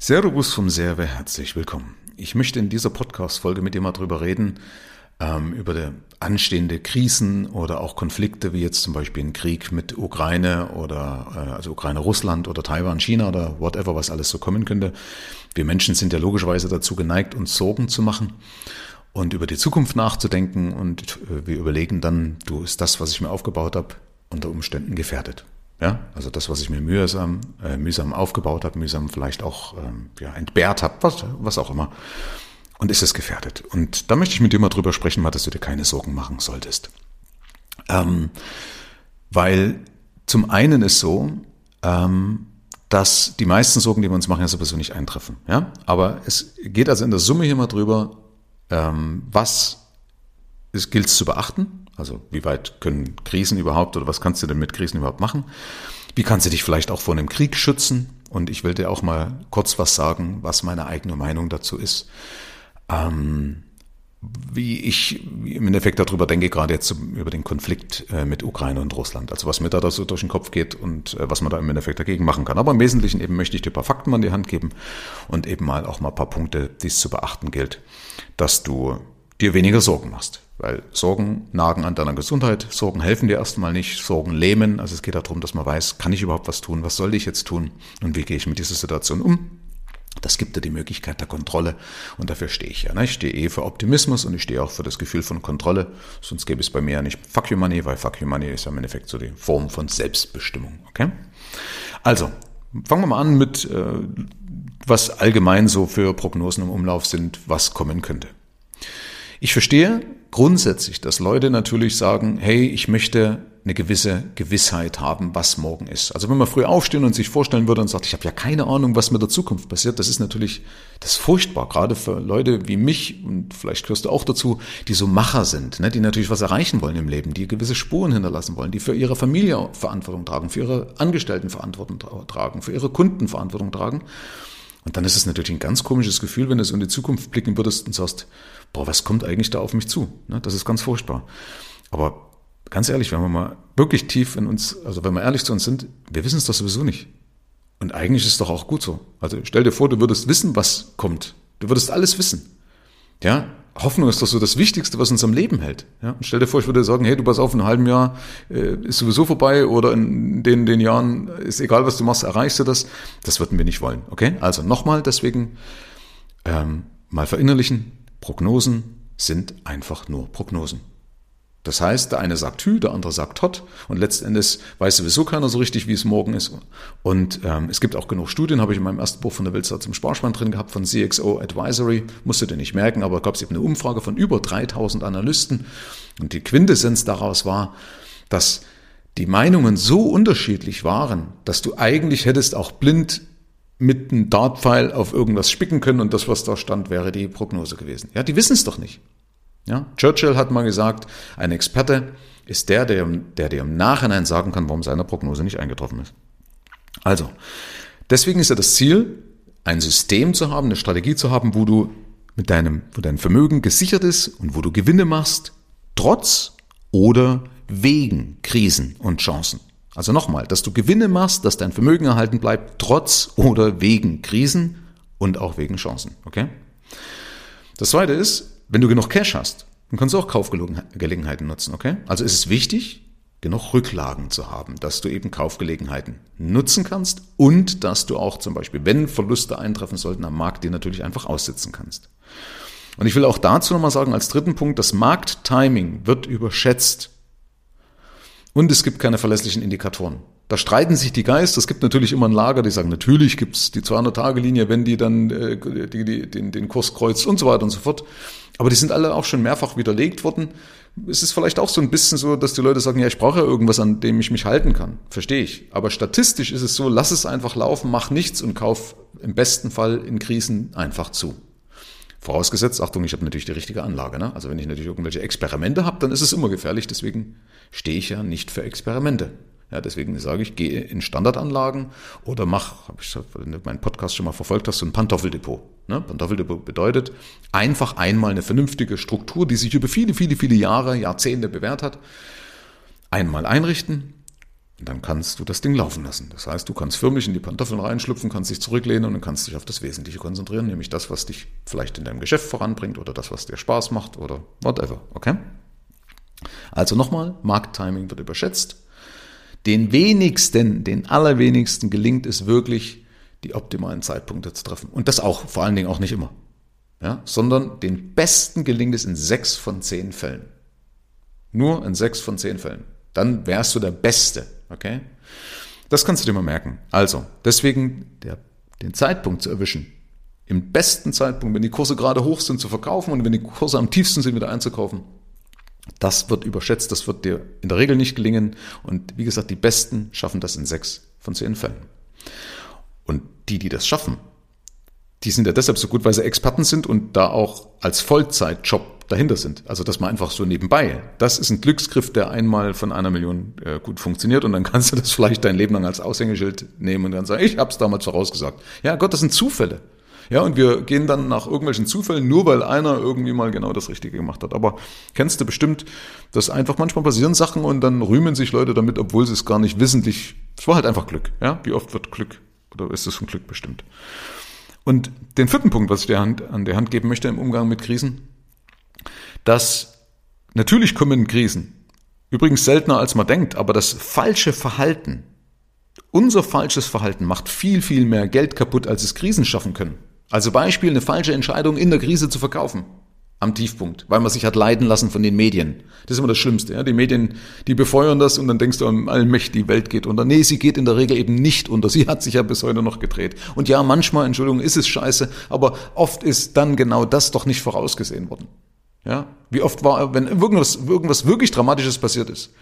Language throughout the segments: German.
Servus vom Serve, herzlich willkommen. Ich möchte in dieser Podcast-Folge mit dir mal drüber reden, ähm, über anstehende Krisen oder auch Konflikte, wie jetzt zum Beispiel ein Krieg mit Ukraine oder äh, also Ukraine-Russland oder Taiwan-China oder whatever, was alles so kommen könnte. Wir Menschen sind ja logischerweise dazu geneigt, uns Sorgen zu machen und über die Zukunft nachzudenken und äh, wir überlegen dann, du ist das, was ich mir aufgebaut habe, unter Umständen gefährdet. Ja, also das, was ich mir mühsam, äh, mühsam aufgebaut habe, mühsam vielleicht auch ähm, ja, entbehrt habe, was, was auch immer. Und ist es gefährdet? Und da möchte ich mit dir mal drüber sprechen, mal, dass du dir keine Sorgen machen solltest. Ähm, weil zum einen ist so, ähm, dass die meisten Sorgen, die wir uns machen, ja sowieso nicht eintreffen. Ja? Aber es geht also in der Summe hier mal drüber, ähm, was es zu beachten also wie weit können Krisen überhaupt oder was kannst du denn mit Krisen überhaupt machen? Wie kannst du dich vielleicht auch vor einem Krieg schützen? Und ich will dir auch mal kurz was sagen, was meine eigene Meinung dazu ist. Ähm, wie ich im Endeffekt darüber denke, gerade jetzt über den Konflikt äh, mit Ukraine und Russland. Also was mir da so durch den Kopf geht und äh, was man da im Endeffekt dagegen machen kann. Aber im Wesentlichen eben möchte ich dir ein paar Fakten an die Hand geben und eben mal auch mal ein paar Punkte, die es zu beachten gilt, dass du dir weniger Sorgen machst. Weil Sorgen nagen an deiner Gesundheit, Sorgen helfen dir erstmal nicht, Sorgen lähmen. Also es geht darum, dass man weiß, kann ich überhaupt was tun, was soll ich jetzt tun und wie gehe ich mit dieser Situation um. Das gibt dir die Möglichkeit der Kontrolle und dafür stehe ich ja. Ne? Ich stehe eh für Optimismus und ich stehe auch für das Gefühl von Kontrolle. Sonst gäbe es bei mir ja nicht Fuck You Money, weil Fuck You Money ist ja im Endeffekt so die Form von Selbstbestimmung. Okay? Also, fangen wir mal an mit, äh, was allgemein so für Prognosen im Umlauf sind, was kommen könnte. Ich verstehe grundsätzlich, dass Leute natürlich sagen, hey, ich möchte eine gewisse Gewissheit haben, was morgen ist. Also wenn man früh aufstehen und sich vorstellen würde und sagt, ich habe ja keine Ahnung, was mit der Zukunft passiert, das ist natürlich, das ist furchtbar, gerade für Leute wie mich und vielleicht gehörst du auch dazu, die so Macher sind, ne, die natürlich was erreichen wollen im Leben, die gewisse Spuren hinterlassen wollen, die für ihre Familie Verantwortung tragen, für ihre Angestellten Verantwortung tragen, für ihre Kunden Verantwortung tragen. Und dann ist es natürlich ein ganz komisches Gefühl, wenn du so in die Zukunft blicken würdest und sagst, boah, was kommt eigentlich da auf mich zu? Ne, das ist ganz furchtbar. Aber ganz ehrlich, wenn wir mal wirklich tief in uns, also wenn wir ehrlich zu uns sind, wir wissen es doch sowieso nicht. Und eigentlich ist es doch auch gut so. Also stell dir vor, du würdest wissen, was kommt. Du würdest alles wissen. Ja, Hoffnung ist doch so das Wichtigste, was uns am Leben hält. Ja? Und stell dir vor, ich würde sagen, hey, du pass auf, in einem halben Jahr äh, ist sowieso vorbei oder in den, den Jahren ist egal, was du machst, erreichst du das. Das würden wir nicht wollen. Okay? Also nochmal, deswegen ähm, mal verinnerlichen, Prognosen sind einfach nur Prognosen. Das heißt, der eine sagt Hü, der andere sagt Hot und letztendlich weiß sowieso keiner so richtig, wie es morgen ist. Und ähm, es gibt auch genug Studien, habe ich in meinem ersten Buch von der Wildsau zum Sparschwein drin gehabt, von CXO Advisory, musst du dir nicht merken, aber gab es eben eine Umfrage von über 3000 Analysten und die Quintessenz daraus war, dass die Meinungen so unterschiedlich waren, dass du eigentlich hättest auch blind mit einem Dartpfeil auf irgendwas spicken können und das, was da stand, wäre die Prognose gewesen. Ja, die wissen es doch nicht. Ja? Churchill hat mal gesagt, ein Experte ist der, der, der dir im Nachhinein sagen kann, warum seine Prognose nicht eingetroffen ist. Also, deswegen ist ja das Ziel, ein System zu haben, eine Strategie zu haben, wo du mit deinem, wo dein Vermögen gesichert ist und wo du Gewinne machst, trotz oder wegen Krisen und Chancen. Also nochmal, dass du Gewinne machst, dass dein Vermögen erhalten bleibt, trotz oder wegen Krisen und auch wegen Chancen. Okay? Das zweite ist, wenn du genug Cash hast, dann kannst du auch Kaufgelegenheiten nutzen, okay? Also ist es wichtig, genug Rücklagen zu haben, dass du eben Kaufgelegenheiten nutzen kannst und dass du auch zum Beispiel, wenn Verluste eintreffen sollten am Markt, die natürlich einfach aussitzen kannst. Und ich will auch dazu nochmal sagen, als dritten Punkt, das Markttiming wird überschätzt. Und es gibt keine verlässlichen Indikatoren. Da streiten sich die Geister. Es gibt natürlich immer ein Lager, die sagen, natürlich gibt's die 200-Tage-Linie, wenn die dann äh, die, die, den, den Kurs kreuzt und so weiter und so fort. Aber die sind alle auch schon mehrfach widerlegt worden. Es ist vielleicht auch so ein bisschen so, dass die Leute sagen, ja, ich brauche ja irgendwas, an dem ich mich halten kann. Verstehe ich. Aber statistisch ist es so, lass es einfach laufen, mach nichts und kauf im besten Fall in Krisen einfach zu. Vorausgesetzt, Achtung, ich habe natürlich die richtige Anlage. Ne? Also wenn ich natürlich irgendwelche Experimente habe, dann ist es immer gefährlich. Deswegen stehe ich ja nicht für Experimente. Ja, deswegen sage ich, gehe in Standardanlagen oder mach, habe ich wenn du meinen Podcast schon mal verfolgt hast, so ein Pantoffeldepot. Ne? Pantoffeldepot bedeutet einfach einmal eine vernünftige Struktur, die sich über viele, viele, viele Jahre, Jahrzehnte bewährt hat, einmal einrichten Und dann kannst du das Ding laufen lassen. Das heißt, du kannst förmlich in die Pantoffeln reinschlüpfen, kannst dich zurücklehnen und kannst dich auf das Wesentliche konzentrieren, nämlich das, was dich vielleicht in deinem Geschäft voranbringt oder das, was dir Spaß macht oder whatever. Okay? Also nochmal, Markttiming wird überschätzt. Den wenigsten, den allerwenigsten gelingt es wirklich, die optimalen Zeitpunkte zu treffen. Und das auch, vor allen Dingen auch nicht immer. Ja, sondern den besten gelingt es in sechs von zehn Fällen. Nur in sechs von zehn Fällen. Dann wärst du der Beste. Okay? Das kannst du dir mal merken. Also, deswegen der, den Zeitpunkt zu erwischen. Im besten Zeitpunkt, wenn die Kurse gerade hoch sind, zu verkaufen und wenn die Kurse am tiefsten sind, wieder einzukaufen. Das wird überschätzt, das wird dir in der Regel nicht gelingen. Und wie gesagt, die Besten schaffen das in sechs von zehn Fällen. Und die, die das schaffen, die sind ja deshalb so gut, weil sie Experten sind und da auch als Vollzeitjob dahinter sind. Also das mal einfach so nebenbei. Das ist ein Glücksgriff, der einmal von einer Million äh, gut funktioniert und dann kannst du das vielleicht dein Leben lang als Aushängeschild nehmen und dann sagen, ich habe es damals vorausgesagt. Ja Gott, das sind Zufälle. Ja, und wir gehen dann nach irgendwelchen Zufällen, nur weil einer irgendwie mal genau das Richtige gemacht hat. Aber kennst du bestimmt, dass einfach manchmal passieren Sachen und dann rühmen sich Leute damit, obwohl sie es gar nicht wissentlich, es war halt einfach Glück. Ja, wie oft wird Glück oder ist es von Glück bestimmt? Und den vierten Punkt, was ich dir an der Hand geben möchte im Umgang mit Krisen, dass natürlich kommen Krisen. Übrigens seltener als man denkt, aber das falsche Verhalten, unser falsches Verhalten macht viel, viel mehr Geld kaputt, als es Krisen schaffen können. Also Beispiel, eine falsche Entscheidung in der Krise zu verkaufen am Tiefpunkt, weil man sich hat leiten lassen von den Medien. Das ist immer das Schlimmste. Ja? Die Medien, die befeuern das und dann denkst du, allmächtig, die Welt geht unter. Nee, sie geht in der Regel eben nicht unter. Sie hat sich ja bis heute noch gedreht. Und ja, manchmal, Entschuldigung, ist es scheiße, aber oft ist dann genau das doch nicht vorausgesehen worden. Ja? Wie oft war, wenn irgendwas, irgendwas wirklich Dramatisches passiert ist,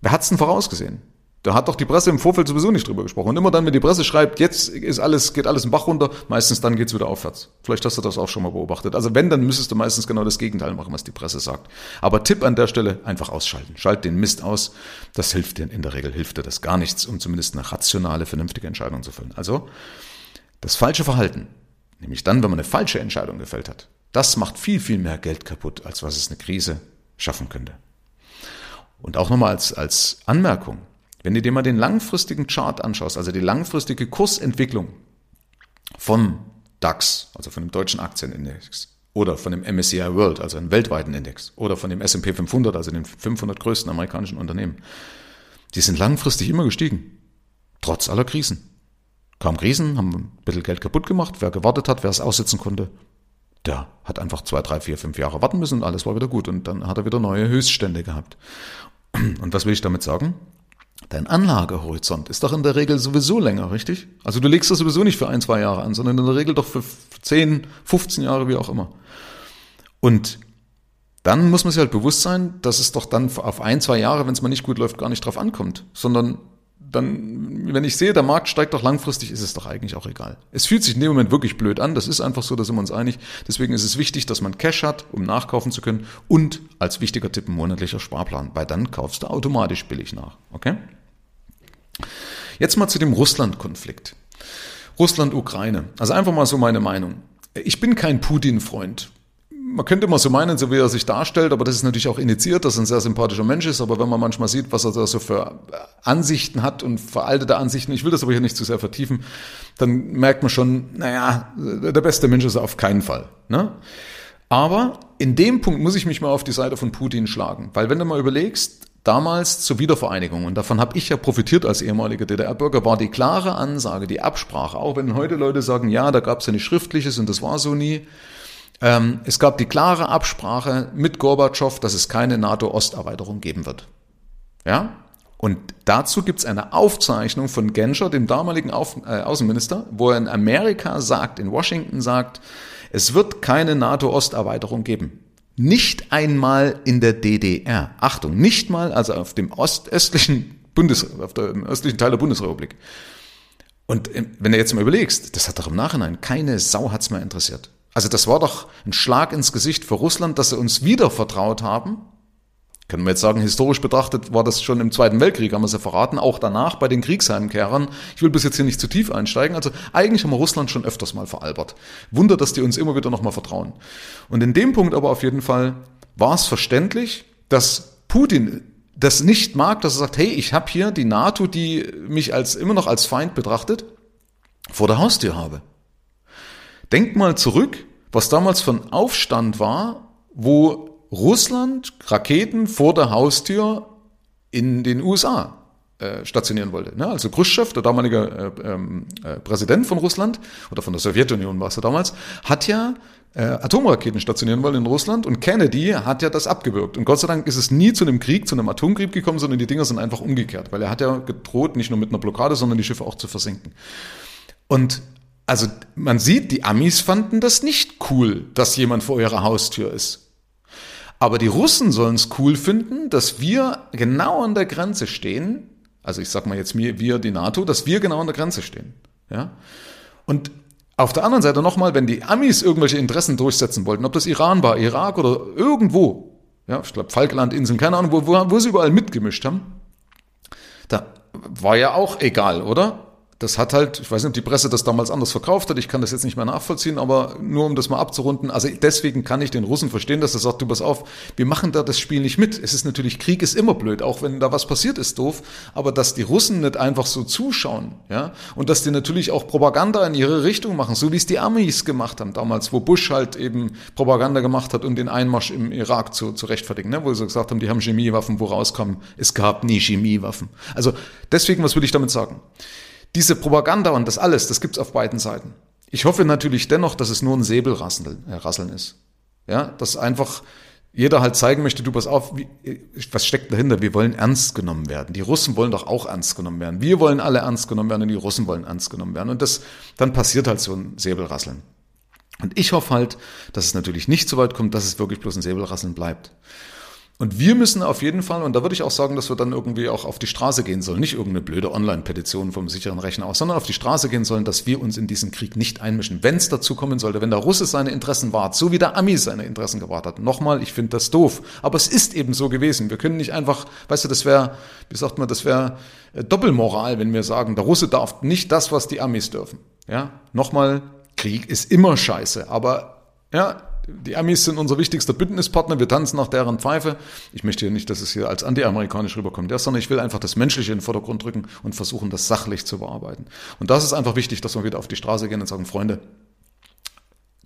wer hat's denn vorausgesehen? Da hat doch die Presse im Vorfeld sowieso nicht drüber gesprochen. Und immer dann, wenn die Presse schreibt, jetzt ist alles, geht alles im Bach runter, meistens dann geht's wieder aufwärts. Vielleicht hast du das auch schon mal beobachtet. Also wenn, dann müsstest du meistens genau das Gegenteil machen, was die Presse sagt. Aber Tipp an der Stelle, einfach ausschalten. Schalt den Mist aus. Das hilft dir, in der Regel hilft dir das gar nichts, um zumindest eine rationale, vernünftige Entscheidung zu fällen. Also, das falsche Verhalten, nämlich dann, wenn man eine falsche Entscheidung gefällt hat, das macht viel, viel mehr Geld kaputt, als was es eine Krise schaffen könnte. Und auch nochmal als, als Anmerkung, wenn du dir mal den langfristigen Chart anschaust, also die langfristige Kursentwicklung vom DAX, also von dem deutschen Aktienindex, oder von dem MSCI World, also einem weltweiten Index, oder von dem S&P 500, also den 500 größten amerikanischen Unternehmen, die sind langfristig immer gestiegen, trotz aller Krisen. Kaum Krisen, haben ein bisschen Geld kaputt gemacht, wer gewartet hat, wer es aussetzen konnte, der hat einfach zwei, drei, vier, fünf Jahre warten müssen und alles war wieder gut und dann hat er wieder neue Höchststände gehabt. Und was will ich damit sagen? Dein Anlagehorizont ist doch in der Regel sowieso länger, richtig? Also du legst das sowieso nicht für ein, zwei Jahre an, sondern in der Regel doch für 10, 15 Jahre, wie auch immer. Und dann muss man sich halt bewusst sein, dass es doch dann auf ein, zwei Jahre, wenn es mal nicht gut läuft, gar nicht drauf ankommt, sondern dann, wenn ich sehe, der Markt steigt doch langfristig, ist es doch eigentlich auch egal. Es fühlt sich in dem Moment wirklich blöd an, das ist einfach so, da sind wir uns einig. Deswegen ist es wichtig, dass man Cash hat, um nachkaufen zu können und als wichtiger Tipp ein monatlicher Sparplan, weil dann kaufst du automatisch billig nach. Okay? Jetzt mal zu dem Russland-Konflikt. Russland-Ukraine. Also einfach mal so meine Meinung. Ich bin kein Putin-Freund man könnte immer so meinen, so wie er sich darstellt, aber das ist natürlich auch initiiert, dass er ein sehr sympathischer Mensch ist. Aber wenn man manchmal sieht, was er da so für Ansichten hat und veraltete Ansichten, ich will das aber hier nicht zu sehr vertiefen, dann merkt man schon, naja, der beste Mensch ist er auf keinen Fall. Ne? Aber in dem Punkt muss ich mich mal auf die Seite von Putin schlagen. Weil wenn du mal überlegst, damals zur Wiedervereinigung, und davon habe ich ja profitiert als ehemaliger DDR-Bürger, war die klare Ansage, die Absprache, auch wenn heute Leute sagen, ja, da gab es ja nichts Schriftliches und das war so nie, ähm, es gab die klare Absprache mit Gorbatschow, dass es keine NATO-Osterweiterung geben wird. Ja? Und dazu gibt es eine Aufzeichnung von Genscher, dem damaligen Auf, äh, Außenminister, wo er in Amerika sagt, in Washington sagt, es wird keine NATO-Osterweiterung geben. Nicht einmal in der DDR. Achtung, nicht mal, also auf dem ostöstlichen Bundes, auf dem östlichen Teil der Bundesrepublik. Und äh, wenn du jetzt mal überlegst, das hat doch im Nachhinein keine Sau hat's mehr interessiert. Also das war doch ein Schlag ins Gesicht für Russland, dass sie uns wieder vertraut haben. Können wir jetzt sagen, historisch betrachtet war das schon im Zweiten Weltkrieg, haben wir sie verraten, auch danach bei den Kriegsheimkehrern. Ich will bis jetzt hier nicht zu tief einsteigen. Also eigentlich haben wir Russland schon öfters mal veralbert. Wunder, dass die uns immer wieder nochmal vertrauen. Und in dem Punkt aber auf jeden Fall war es verständlich, dass Putin das nicht mag, dass er sagt, hey, ich habe hier die NATO, die mich als immer noch als Feind betrachtet, vor der Haustür habe. Denk mal zurück, was damals von Aufstand war, wo Russland Raketen vor der Haustür in den USA äh, stationieren wollte. Ne? Also Khrushchev, der damalige äh, ähm, äh, Präsident von Russland oder von der Sowjetunion war es ja damals, hat ja äh, Atomraketen stationieren wollen in Russland und Kennedy hat ja das abgewürgt. Und Gott sei Dank ist es nie zu einem Krieg, zu einem Atomkrieg gekommen, sondern die Dinger sind einfach umgekehrt, weil er hat ja gedroht, nicht nur mit einer Blockade, sondern die Schiffe auch zu versenken. Und also man sieht, die Amis fanden das nicht cool, dass jemand vor ihrer Haustür ist. Aber die Russen sollen es cool finden, dass wir genau an der Grenze stehen also ich sag mal jetzt mir, wir, die NATO, dass wir genau an der Grenze stehen. Ja? Und auf der anderen Seite nochmal, wenn die Amis irgendwelche Interessen durchsetzen wollten, ob das Iran war, Irak oder irgendwo, ja, ich glaube Falklandinseln, keine Ahnung, wo, wo, wo sie überall mitgemischt haben, da war ja auch egal, oder? Das hat halt, ich weiß nicht, ob die Presse das damals anders verkauft hat, ich kann das jetzt nicht mehr nachvollziehen, aber nur um das mal abzurunden, also deswegen kann ich den Russen verstehen, dass er sagt, du pass auf, wir machen da das Spiel nicht mit. Es ist natürlich, Krieg ist immer blöd, auch wenn da was passiert ist, doof, aber dass die Russen nicht einfach so zuschauen, ja, und dass die natürlich auch Propaganda in ihre Richtung machen, so wie es die Amis gemacht haben damals, wo Bush halt eben Propaganda gemacht hat, um den Einmarsch im Irak zu, zu rechtfertigen, ne, wo sie gesagt haben, die haben Chemiewaffen, wo rauskam, es gab nie Chemiewaffen. Also deswegen, was will ich damit sagen? Diese Propaganda und das alles, das gibt's auf beiden Seiten. Ich hoffe natürlich dennoch, dass es nur ein Säbelrasseln äh, ist. Ja, dass einfach jeder halt zeigen möchte, du pass auf, wie, was steckt dahinter? Wir wollen ernst genommen werden. Die Russen wollen doch auch ernst genommen werden. Wir wollen alle ernst genommen werden und die Russen wollen ernst genommen werden. Und das, dann passiert halt so ein Säbelrasseln. Und ich hoffe halt, dass es natürlich nicht so weit kommt, dass es wirklich bloß ein Säbelrasseln bleibt. Und wir müssen auf jeden Fall, und da würde ich auch sagen, dass wir dann irgendwie auch auf die Straße gehen sollen, nicht irgendeine blöde Online-Petition vom sicheren Rechner aus, sondern auf die Straße gehen sollen, dass wir uns in diesen Krieg nicht einmischen. Wenn es dazu kommen sollte, wenn der Russe seine Interessen wahrt, so wie der Ami seine Interessen gewahrt hat. Nochmal, ich finde das doof. Aber es ist eben so gewesen. Wir können nicht einfach, weißt du, das wäre, wie sagt man, das wäre äh, Doppelmoral, wenn wir sagen, der Russe darf nicht das, was die Amis dürfen. Ja, nochmal, Krieg ist immer scheiße, aber ja, die Amis sind unser wichtigster Bündnispartner, wir tanzen nach deren Pfeife. Ich möchte hier nicht, dass es hier als anti-amerikanisch rüberkommt, ja, sondern ich will einfach das Menschliche in den Vordergrund drücken und versuchen, das sachlich zu bearbeiten. Und das ist einfach wichtig, dass wir wieder auf die Straße gehen und sagen, Freunde,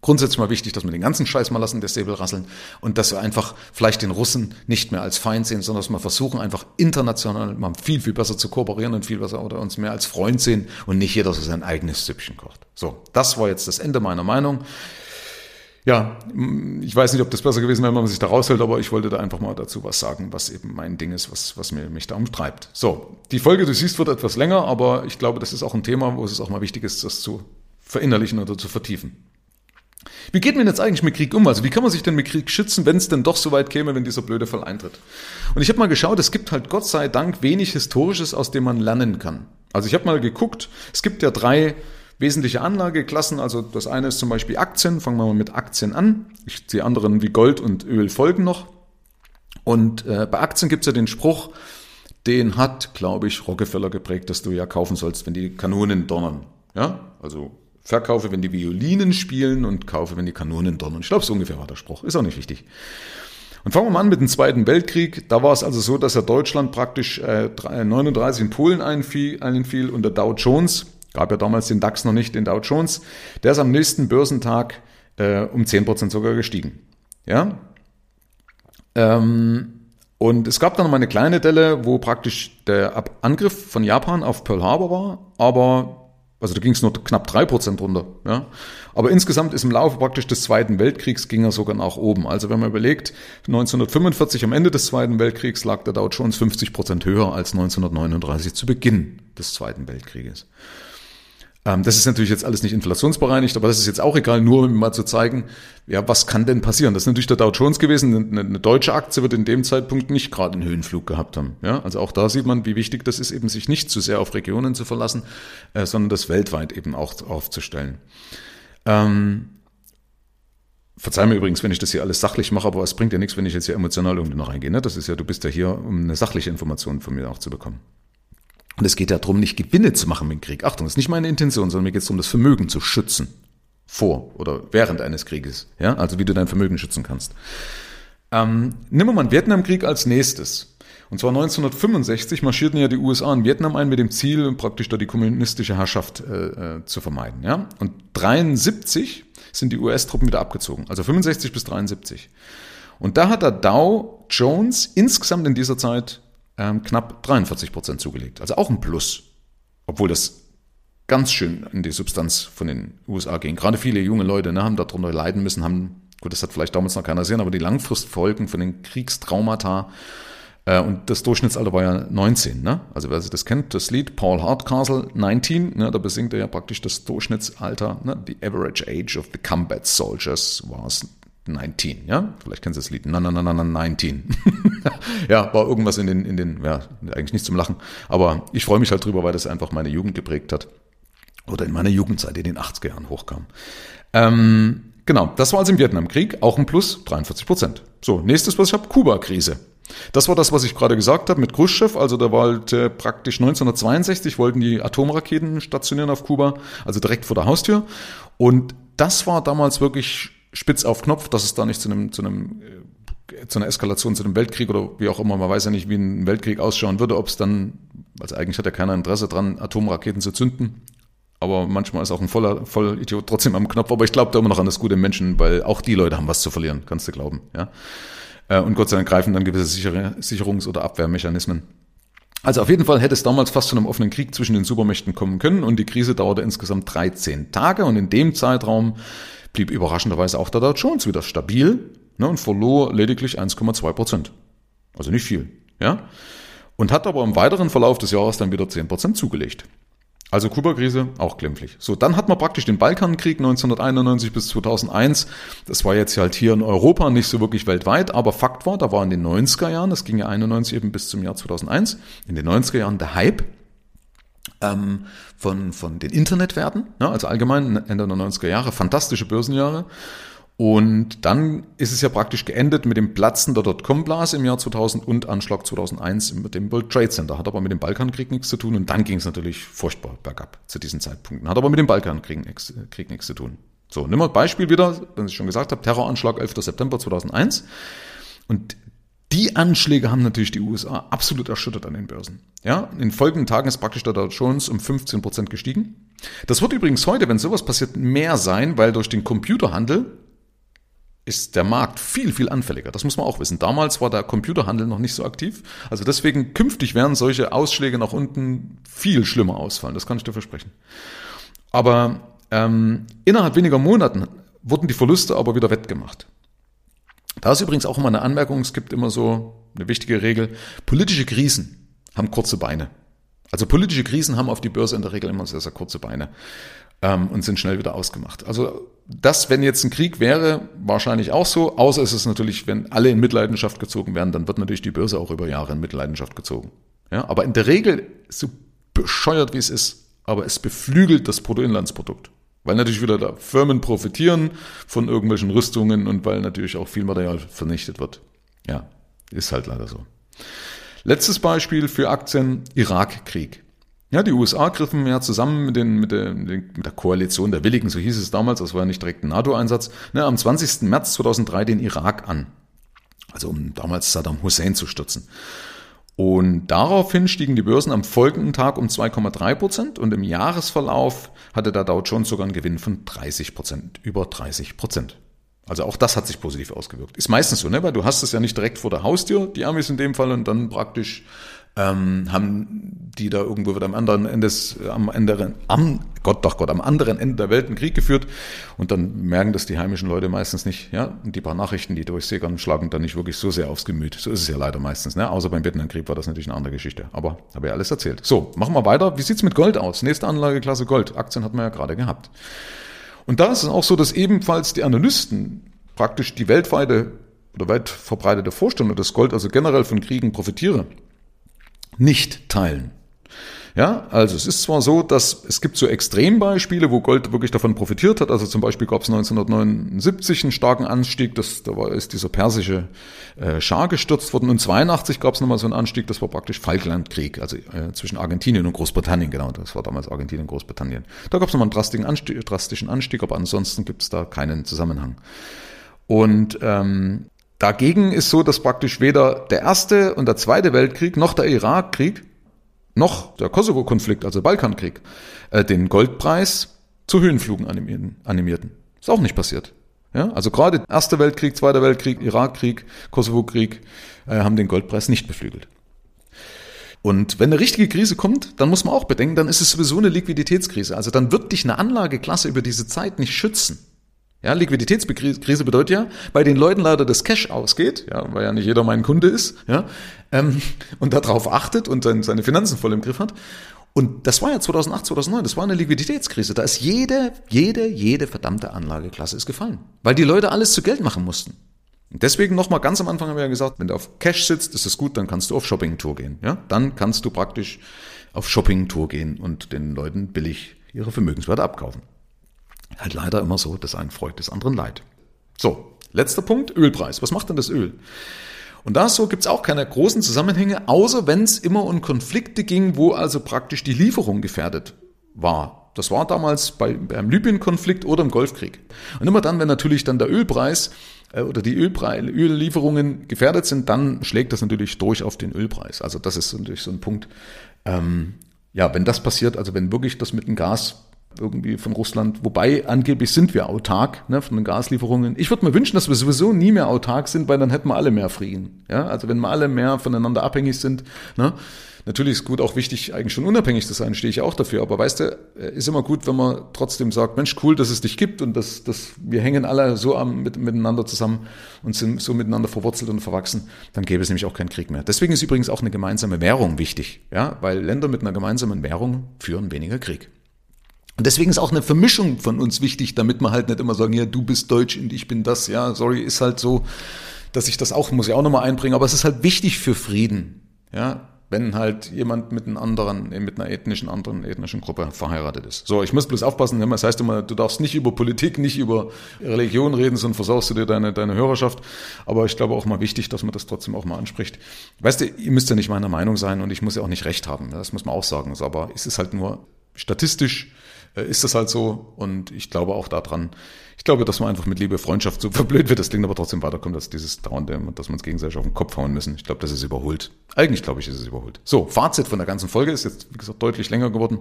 grundsätzlich mal wichtig, dass wir den ganzen Scheiß mal lassen, der Säbel rasseln und dass wir einfach vielleicht den Russen nicht mehr als Feind sehen, sondern dass wir versuchen, einfach international mal viel, viel besser zu kooperieren und viel besser oder uns mehr als Freund sehen und nicht jeder so sein eigenes Süppchen kocht. So, das war jetzt das Ende meiner Meinung ja, ich weiß nicht, ob das besser gewesen wäre, wenn man sich da raushält, aber ich wollte da einfach mal dazu was sagen, was eben mein Ding ist, was, was mir, mich da umtreibt. So, die Folge, du siehst, wird etwas länger, aber ich glaube, das ist auch ein Thema, wo es auch mal wichtig ist, das zu verinnerlichen oder zu vertiefen. Wie geht man jetzt eigentlich mit Krieg um? Also wie kann man sich denn mit Krieg schützen, wenn es denn doch so weit käme, wenn dieser blöde Fall eintritt? Und ich habe mal geschaut, es gibt halt Gott sei Dank wenig Historisches, aus dem man lernen kann. Also ich habe mal geguckt, es gibt ja drei wesentliche Anlageklassen. Also das eine ist zum Beispiel Aktien. Fangen wir mal mit Aktien an. Ich, die anderen wie Gold und Öl folgen noch. Und äh, bei Aktien gibt es ja den Spruch, den hat, glaube ich, Rockefeller geprägt, dass du ja kaufen sollst, wenn die Kanonen donnern. Ja, also verkaufe, wenn die Violinen spielen und kaufe, wenn die Kanonen donnern. Ich glaube, so ungefähr war der Spruch. Ist auch nicht wichtig. Und fangen wir mal an mit dem Zweiten Weltkrieg. Da war es also so, dass ja Deutschland praktisch äh, 39 in Polen einfiel, einfiel und der Dow Jones gab ja damals den DAX noch nicht, den Dow Jones, der ist am nächsten Börsentag äh, um 10% sogar gestiegen. Ja? Ähm, und es gab dann mal eine kleine Delle, wo praktisch der Angriff von Japan auf Pearl Harbor war, aber also da ging es nur knapp 3% runter. Ja? Aber insgesamt ist im Laufe praktisch des Zweiten Weltkriegs ging er sogar nach oben. Also wenn man überlegt, 1945 am Ende des Zweiten Weltkriegs lag der Dow Jones 50% höher als 1939 zu Beginn des Zweiten Weltkrieges. Ähm, das ist natürlich jetzt alles nicht inflationsbereinigt, aber das ist jetzt auch egal, nur um mal zu zeigen, ja, was kann denn passieren? Das ist natürlich der Dow Jones gewesen. Eine, eine deutsche Aktie wird in dem Zeitpunkt nicht gerade einen Höhenflug gehabt haben. Ja, also auch da sieht man, wie wichtig das ist, eben sich nicht zu sehr auf Regionen zu verlassen, äh, sondern das weltweit eben auch aufzustellen. Ähm, Verzeih mir übrigens, wenn ich das hier alles sachlich mache, aber es bringt ja nichts, wenn ich jetzt hier emotional irgendwie noch reingehe. Ne? Das ist ja, du bist ja hier, um eine sachliche Information von mir auch zu bekommen. Und es geht ja darum, nicht Gewinne zu machen mit dem Krieg. Achtung, das ist nicht meine Intention, sondern mir geht es darum, das Vermögen zu schützen. Vor oder während eines Krieges. Ja, also wie du dein Vermögen schützen kannst. Ähm, nimm mal einen Vietnamkrieg als nächstes. Und zwar 1965 marschierten ja die USA in Vietnam ein mit dem Ziel, praktisch da die kommunistische Herrschaft äh, äh zu vermeiden. Ja? Und 73 sind die US-Truppen wieder abgezogen, also 65 bis 73. Und da hat der Dow Jones insgesamt in dieser Zeit ähm, knapp 43 Prozent zugelegt. Also auch ein Plus. Obwohl das ganz schön in die Substanz von den USA ging. Gerade viele junge Leute ne, haben darunter leiden müssen, haben, gut, das hat vielleicht damals noch keiner gesehen, aber die Langfristfolgen von den Kriegstraumata äh, und das Durchschnittsalter war ja 19. Ne? Also wer sich das kennt, das Lied Paul Hardcastle 19, ne, da besingt er ja praktisch das Durchschnittsalter. Ne? The average age of the combat soldiers was 19, ja? Vielleicht kennst du das Lied. Na, na, na, na, na, 19. ja, war irgendwas in den, in den, ja, eigentlich nicht zum Lachen. Aber ich freue mich halt drüber, weil das einfach meine Jugend geprägt hat. Oder in meiner Jugendzeit in den 80er Jahren hochkam. Ähm, genau, das war also im Vietnamkrieg, auch ein Plus, 43 Prozent. So, nächstes, was ich habe, Kuba-Krise. Das war das, was ich gerade gesagt habe mit Khrushchev. Also da war halt äh, praktisch 1962 wollten die Atomraketen stationieren auf Kuba, also direkt vor der Haustür. Und das war damals wirklich spitz auf Knopf, dass es da nicht zu einem, zu einem äh, zu einer Eskalation, zu einem Weltkrieg oder wie auch immer, man weiß ja nicht, wie ein Weltkrieg ausschauen würde, ob es dann, also eigentlich hat ja keiner Interesse dran, Atomraketen zu zünden, aber manchmal ist auch ein voller Vollidiot trotzdem am Knopf, aber ich glaube da immer noch an das gute Menschen, weil auch die Leute haben was zu verlieren, kannst du glauben, ja. Äh, und Gott sei Dank greifen dann gewisse Sicherungs- oder Abwehrmechanismen. Also auf jeden Fall hätte es damals fast zu einem offenen Krieg zwischen den Supermächten kommen können und die Krise dauerte insgesamt 13 Tage und in dem Zeitraum blieb überraschenderweise auch der Dow Jones wieder stabil ne, und verlor lediglich 1,2 Prozent. Also nicht viel. Ja? Und hat aber im weiteren Verlauf des Jahres dann wieder 10 Prozent zugelegt. Also Kuba-Krise auch glimpflich. So, dann hat man praktisch den Balkankrieg 1991 bis 2001. Das war jetzt halt hier in Europa, nicht so wirklich weltweit, aber Fakt war, da war in den 90er Jahren, das ging ja 91 eben bis zum Jahr 2001, in den 90er Jahren der Hype ähm, von, von den Internetwerten, ne, also allgemein Ende der 90er Jahre, fantastische Börsenjahre. Und dann ist es ja praktisch geendet mit dem Platzen der Dotcom-Blase im Jahr 2000 und Anschlag 2001 mit dem World Trade Center. Hat aber mit dem Balkankrieg nichts zu tun und dann ging es natürlich furchtbar bergab zu diesen Zeitpunkten. Hat aber mit dem Balkankrieg nichts, Krieg nichts zu tun. So, nimm mal Beispiel wieder, wenn ich schon gesagt habe, Terroranschlag 11. September 2001. Und die Anschläge haben natürlich die USA absolut erschüttert an den Börsen. Ja, in den folgenden Tagen ist praktisch der Dow Jones um 15 Prozent gestiegen. Das wird übrigens heute, wenn sowas passiert, mehr sein, weil durch den Computerhandel ist der Markt viel, viel anfälliger. Das muss man auch wissen. Damals war der Computerhandel noch nicht so aktiv. Also deswegen künftig werden solche Ausschläge nach unten viel schlimmer ausfallen. Das kann ich dir versprechen. Aber ähm, innerhalb weniger Monaten wurden die Verluste aber wieder wettgemacht. Da ist übrigens auch immer eine Anmerkung, es gibt immer so eine wichtige Regel, politische Krisen haben kurze Beine. Also politische Krisen haben auf die Börse in der Regel immer sehr, sehr kurze Beine ähm, und sind schnell wieder ausgemacht. Also das, wenn jetzt ein Krieg wäre, wahrscheinlich auch so, außer es ist natürlich, wenn alle in Mitleidenschaft gezogen werden, dann wird natürlich die Börse auch über Jahre in Mitleidenschaft gezogen. Ja, aber in der Regel, so bescheuert wie es ist, aber es beflügelt das Bruttoinlandsprodukt. Weil natürlich wieder da Firmen profitieren von irgendwelchen Rüstungen und weil natürlich auch viel Material vernichtet wird. Ja, ist halt leider so. Letztes Beispiel für Aktien, Irakkrieg. Ja, die USA griffen ja zusammen mit, den, mit, der, mit der Koalition der Willigen, so hieß es damals, das war ja nicht direkt ein NATO-Einsatz, ne, am 20. März 2003 den Irak an. Also um damals Saddam Hussein zu stürzen. Und daraufhin stiegen die Börsen am folgenden Tag um 2,3 Prozent und im Jahresverlauf hatte der Dow Jones sogar einen Gewinn von 30 Prozent, über 30 Prozent. Also auch das hat sich positiv ausgewirkt. Ist meistens so, ne? weil du hast es ja nicht direkt vor der Haustür, die Amis in dem Fall, und dann praktisch ähm, haben die da irgendwo wieder am anderen Ende, am anderen, am Gott doch Gott, am anderen Ende der Welt einen Krieg geführt und dann merken das die heimischen Leute meistens nicht, ja, und die paar Nachrichten, die durchsickern, schlagen dann nicht wirklich so sehr aufs Gemüt. So ist es ja leider meistens, ne, außer beim Vietnamkrieg war das natürlich eine andere Geschichte, aber habe ja alles erzählt. So, machen wir weiter. Wie sieht's mit Gold aus? Nächste Anlageklasse Gold. Aktien hat man ja gerade gehabt. Und da ist es auch so, dass ebenfalls die Analysten praktisch die weltweite oder weit verbreitete Vorstellung, dass Gold also generell von Kriegen profitiere, nicht teilen. Ja, also es ist zwar so, dass es gibt so Extrembeispiele, wo Gold wirklich davon profitiert hat. Also zum Beispiel gab es 1979 einen starken Anstieg, das, da war, ist dieser persische äh, Schah gestürzt worden. Und 82 gab es nochmal so einen Anstieg, das war praktisch Falklandkrieg, also äh, zwischen Argentinien und Großbritannien, genau, das war damals Argentinien und Großbritannien. Da gab es nochmal einen drastischen Anstieg, drastischen Anstieg, aber ansonsten gibt es da keinen Zusammenhang. Und ähm, Dagegen ist so, dass praktisch weder der erste und der zweite Weltkrieg noch der Irakkrieg noch der Kosovo-Konflikt, also Balkankrieg, äh, den Goldpreis zu Höhenflugen animierten. animierten. Ist auch nicht passiert. Ja, also gerade Erster Weltkrieg, Zweiter Weltkrieg, Irakkrieg, Kosovo-Krieg äh, haben den Goldpreis nicht beflügelt. Und wenn eine richtige Krise kommt, dann muss man auch bedenken, dann ist es sowieso eine Liquiditätskrise. Also dann wird dich eine Anlageklasse über diese Zeit nicht schützen. Ja, Liquiditätskrise bedeutet ja, bei den Leuten leider das Cash ausgeht, ja, weil ja nicht jeder mein Kunde ist, ja, ähm, und darauf achtet und dann seine Finanzen voll im Griff hat. Und das war ja 2008, 2009, das war eine Liquiditätskrise. Da ist jede, jede, jede verdammte Anlageklasse ist gefallen, weil die Leute alles zu Geld machen mussten. Und deswegen nochmal ganz am Anfang haben wir ja gesagt, wenn du auf Cash sitzt, ist das gut, dann kannst du auf Shopping-Tour gehen. Ja, dann kannst du praktisch auf Shopping-Tour gehen und den Leuten billig ihre Vermögenswerte abkaufen. Halt leider immer so, dass ein Freud des anderen leid. So, letzter Punkt, Ölpreis. Was macht denn das Öl? Und da so gibt's auch keine großen Zusammenhänge, außer wenn es immer um Konflikte ging, wo also praktisch die Lieferung gefährdet war. Das war damals bei, beim Libyen-Konflikt oder im Golfkrieg. Und immer dann, wenn natürlich dann der Ölpreis äh, oder die Ölpreis, Öllieferungen gefährdet sind, dann schlägt das natürlich durch auf den Ölpreis. Also das ist natürlich so ein Punkt. Ähm, ja, wenn das passiert, also wenn wirklich das mit dem Gas irgendwie von Russland, wobei angeblich sind wir autark ne, von den Gaslieferungen. Ich würde mir wünschen, dass wir sowieso nie mehr autark sind, weil dann hätten wir alle mehr Frieden. Ja, also wenn wir alle mehr voneinander abhängig sind, ne, Natürlich ist gut auch wichtig, eigentlich schon unabhängig zu sein, stehe ich auch dafür. Aber weißt du, äh, ist immer gut, wenn man trotzdem sagt, Mensch, cool, dass es dich gibt und dass, dass wir hängen alle so am, mit, miteinander zusammen und sind so miteinander verwurzelt und verwachsen, dann gäbe es nämlich auch keinen Krieg mehr. Deswegen ist übrigens auch eine gemeinsame Währung wichtig, ja, weil Länder mit einer gemeinsamen Währung führen weniger Krieg. Und deswegen ist auch eine Vermischung von uns wichtig, damit man halt nicht immer sagen, ja, du bist Deutsch und ich bin das, ja, sorry, ist halt so, dass ich das auch, muss ich auch nochmal einbringen, aber es ist halt wichtig für Frieden, ja, wenn halt jemand mit einem anderen, mit einer ethnischen, anderen ethnischen Gruppe verheiratet ist. So, ich muss bloß aufpassen, das heißt immer, du darfst nicht über Politik, nicht über Religion reden, sonst versaust du dir deine, deine Hörerschaft. Aber ich glaube auch mal wichtig, dass man das trotzdem auch mal anspricht. Weißt du, ihr müsst ja nicht meiner Meinung sein und ich muss ja auch nicht recht haben. Das muss man auch sagen. Aber es ist halt nur statistisch äh, ist das halt so. Und ich glaube auch daran, ich glaube, dass man einfach mit Liebe, Freundschaft so verblöd wird, das Ding aber trotzdem weiterkommt, dass dieses dauernde, dass wir uns gegenseitig auf den Kopf hauen müssen. Ich glaube, das ist überholt. Eigentlich glaube ich, ist es überholt. So, Fazit von der ganzen Folge ist jetzt, wie gesagt, deutlich länger geworden.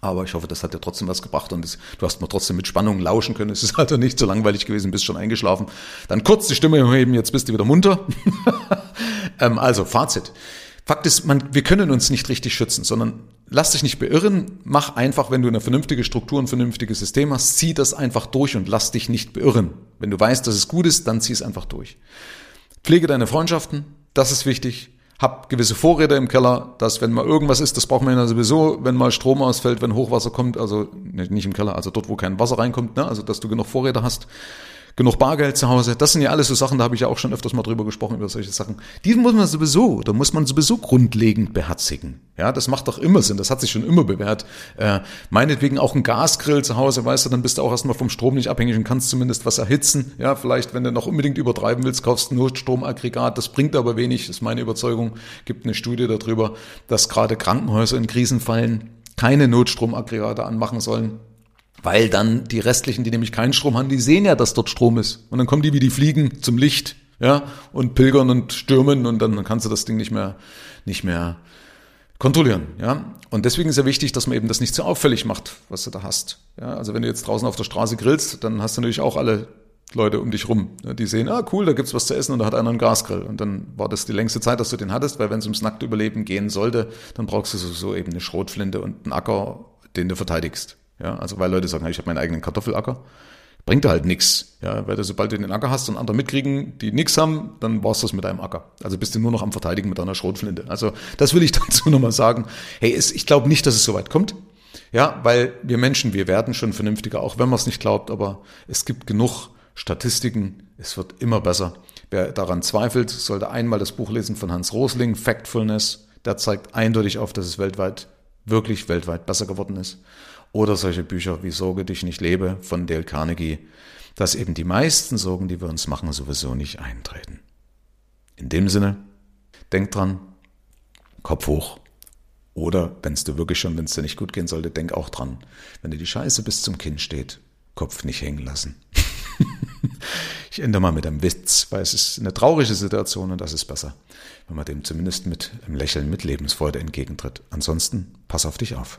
Aber ich hoffe, das hat dir trotzdem was gebracht und das, du hast mir trotzdem mit Spannung lauschen können. Es ist also nicht so langweilig gewesen, bist schon eingeschlafen. Dann kurz die Stimme heben, jetzt bist du wieder munter. ähm, also, Fazit. Fakt ist, man, wir können uns nicht richtig schützen, sondern lass dich nicht beirren, mach einfach, wenn du eine vernünftige Struktur, ein vernünftiges System hast, zieh das einfach durch und lass dich nicht beirren. Wenn du weißt, dass es gut ist, dann zieh es einfach durch. Pflege deine Freundschaften, das ist wichtig. Hab gewisse Vorräte im Keller, dass wenn mal irgendwas ist, das braucht man ja sowieso, wenn mal Strom ausfällt, wenn Hochwasser kommt, also nicht im Keller, also dort, wo kein Wasser reinkommt, ne? also dass du genug Vorräte hast genug Bargeld zu Hause. Das sind ja alles so Sachen, da habe ich ja auch schon öfters mal drüber gesprochen, über solche Sachen. Die muss man sowieso, da muss man sowieso grundlegend beherzigen. Ja, das macht doch immer Sinn, das hat sich schon immer bewährt. Äh, meinetwegen auch ein Gasgrill zu Hause, weißt du, dann bist du auch erstmal vom Strom nicht abhängig und kannst zumindest was erhitzen. Ja, vielleicht, wenn du noch unbedingt übertreiben willst, kaufst du nur Stromaggregat, das bringt aber wenig, ist meine Überzeugung. Gibt eine Studie darüber, dass gerade Krankenhäuser in Krisenfallen keine Notstromaggregate anmachen sollen, weil dann die restlichen, die nämlich keinen Strom haben, die sehen ja, dass dort Strom ist. Und dann kommen die wie die Fliegen zum Licht, ja, und pilgern und stürmen und dann kannst du das Ding nicht mehr, nicht mehr kontrollieren, ja. Und deswegen ist ja wichtig, dass man eben das nicht so auffällig macht, was du da hast. Ja, also wenn du jetzt draußen auf der Straße grillst, dann hast du natürlich auch alle Leute um dich rum. Die sehen, ah cool, da gibt's was zu essen und da hat einer einen Gasgrill. Und dann war das die längste Zeit, dass du den hattest, weil wenn es ums nackte Überleben gehen sollte, dann brauchst du sowieso eben eine Schrotflinte und einen Acker, den du verteidigst. Ja, also weil Leute sagen, ich habe meinen eigenen Kartoffelacker. Bringt halt nix. Ja, weil du, sobald du den Acker hast und andere mitkriegen, die nix haben, dann war's das mit deinem Acker. Also bist du nur noch am Verteidigen mit deiner Schrotflinte. Also das will ich dazu nochmal sagen. Hey, es, ich glaube nicht, dass es so weit kommt. Ja, weil wir Menschen, wir werden schon vernünftiger, auch wenn man es nicht glaubt, aber es gibt genug Statistiken, es wird immer besser. Wer daran zweifelt, sollte einmal das Buch lesen von Hans Rosling, Factfulness. Der zeigt eindeutig auf, dass es weltweit, wirklich weltweit besser geworden ist. Oder solche Bücher wie Sorge dich nicht lebe von Dale Carnegie, dass eben die meisten Sorgen, die wir uns machen, sowieso nicht eintreten. In dem Sinne, denk dran, Kopf hoch. Oder wenn es dir wirklich schon, wenn es dir nicht gut gehen sollte, denk auch dran, wenn dir die Scheiße bis zum Kinn steht, Kopf nicht hängen lassen. Ich ende mal mit einem Witz, weil es ist eine traurige Situation und das ist besser, wenn man dem zumindest mit einem Lächeln, mit Lebensfreude entgegentritt. Ansonsten pass auf dich auf.